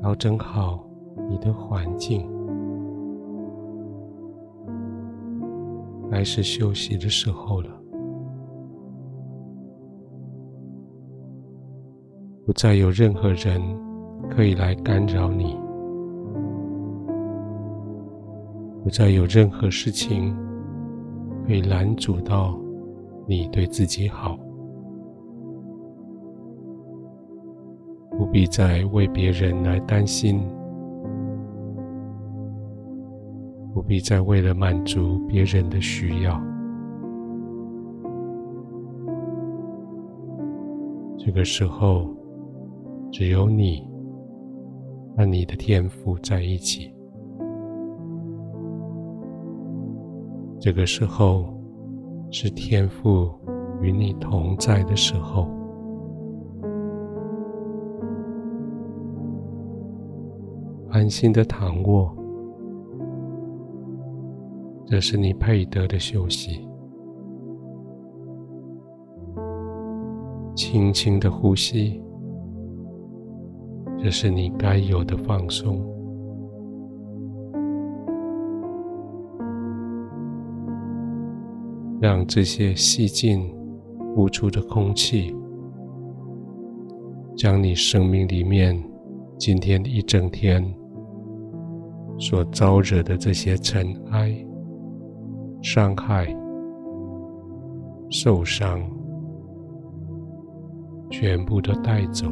调整好你的环境，该是休息的时候了。不再有任何人可以来干扰你，不再有任何事情可以拦阻到你对自己好。不必再为别人来担心，不必再为了满足别人的需要。这个时候，只有你和你的天赋在一起。这个时候，是天赋与你同在的时候。安心的躺卧，这是你配得的休息。轻轻的呼吸，这是你该有的放松。让这些吸进、呼出的空气，将你生命里面今天一整天。所招惹的这些尘埃、伤害、受伤，全部都带走。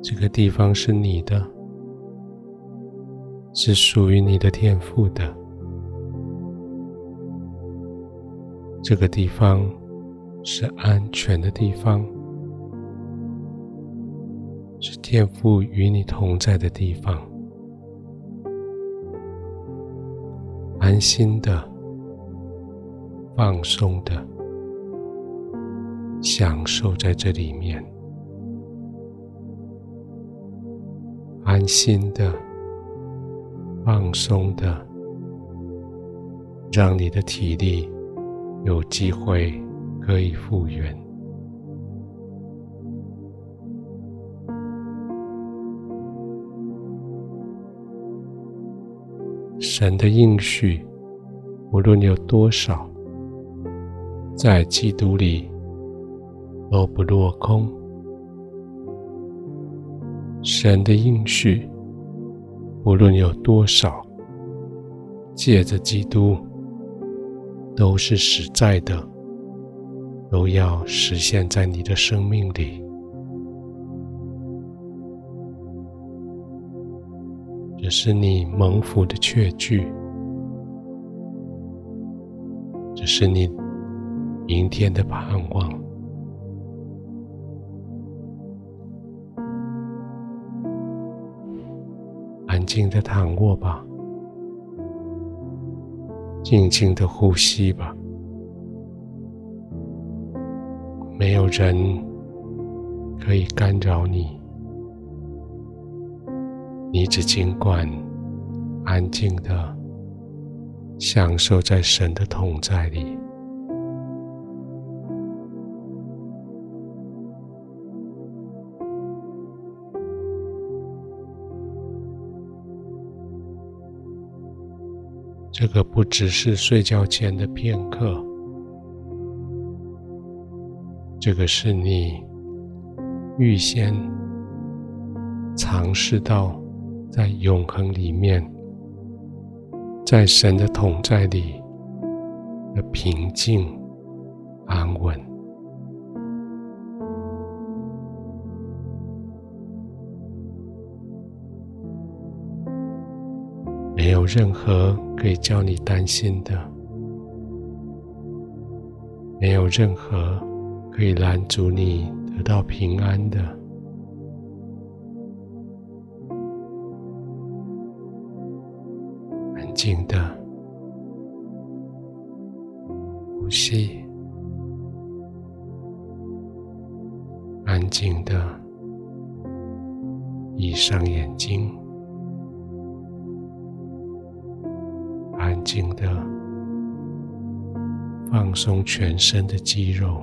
这个地方是你的，是属于你的天赋的。这个地方是安全的地方。天父与你同在的地方，安心的、放松的享受在这里面，安心的、放松的，让你的体力有机会可以复原。神的应许，无论有多少，在基督里都不落空。神的应许，无论有多少，借着基督都是实在的，都要实现在你的生命里。是你蒙福的确据，这是你明天的盼望。安静的躺卧吧，静静的呼吸吧，没有人可以干扰你。你只尽管安静的享受在神的同在里，这个不只是睡觉前的片刻，这个是你预先尝试到。在永恒里面，在神的同在里的平静安稳，没有任何可以叫你担心的，没有任何可以拦阻你得到平安的。静的。呼吸，安静的。闭上眼睛，安静的。放松全身的肌肉，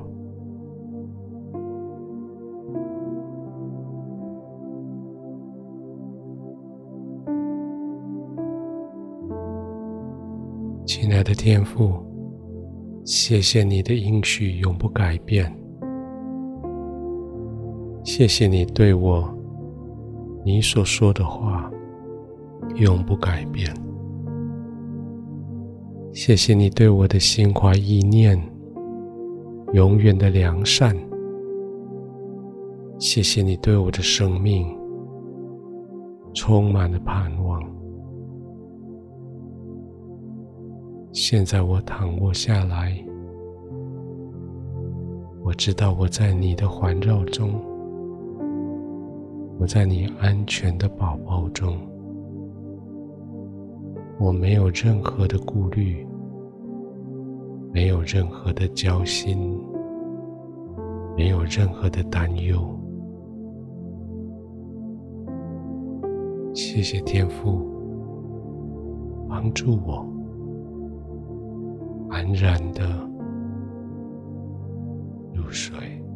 亲爱的天父，谢谢你的应许永不改变。谢谢你对我，你所说的话永不改变。谢谢你对我的心怀意念永远的良善。谢谢你对我的生命充满了盼望。现在我躺卧下来，我知道我在你的环绕中。我在你安全的宝宝中，我没有任何的顾虑，没有任何的焦心，没有任何的担忧。谢谢天父帮助我安然的入睡。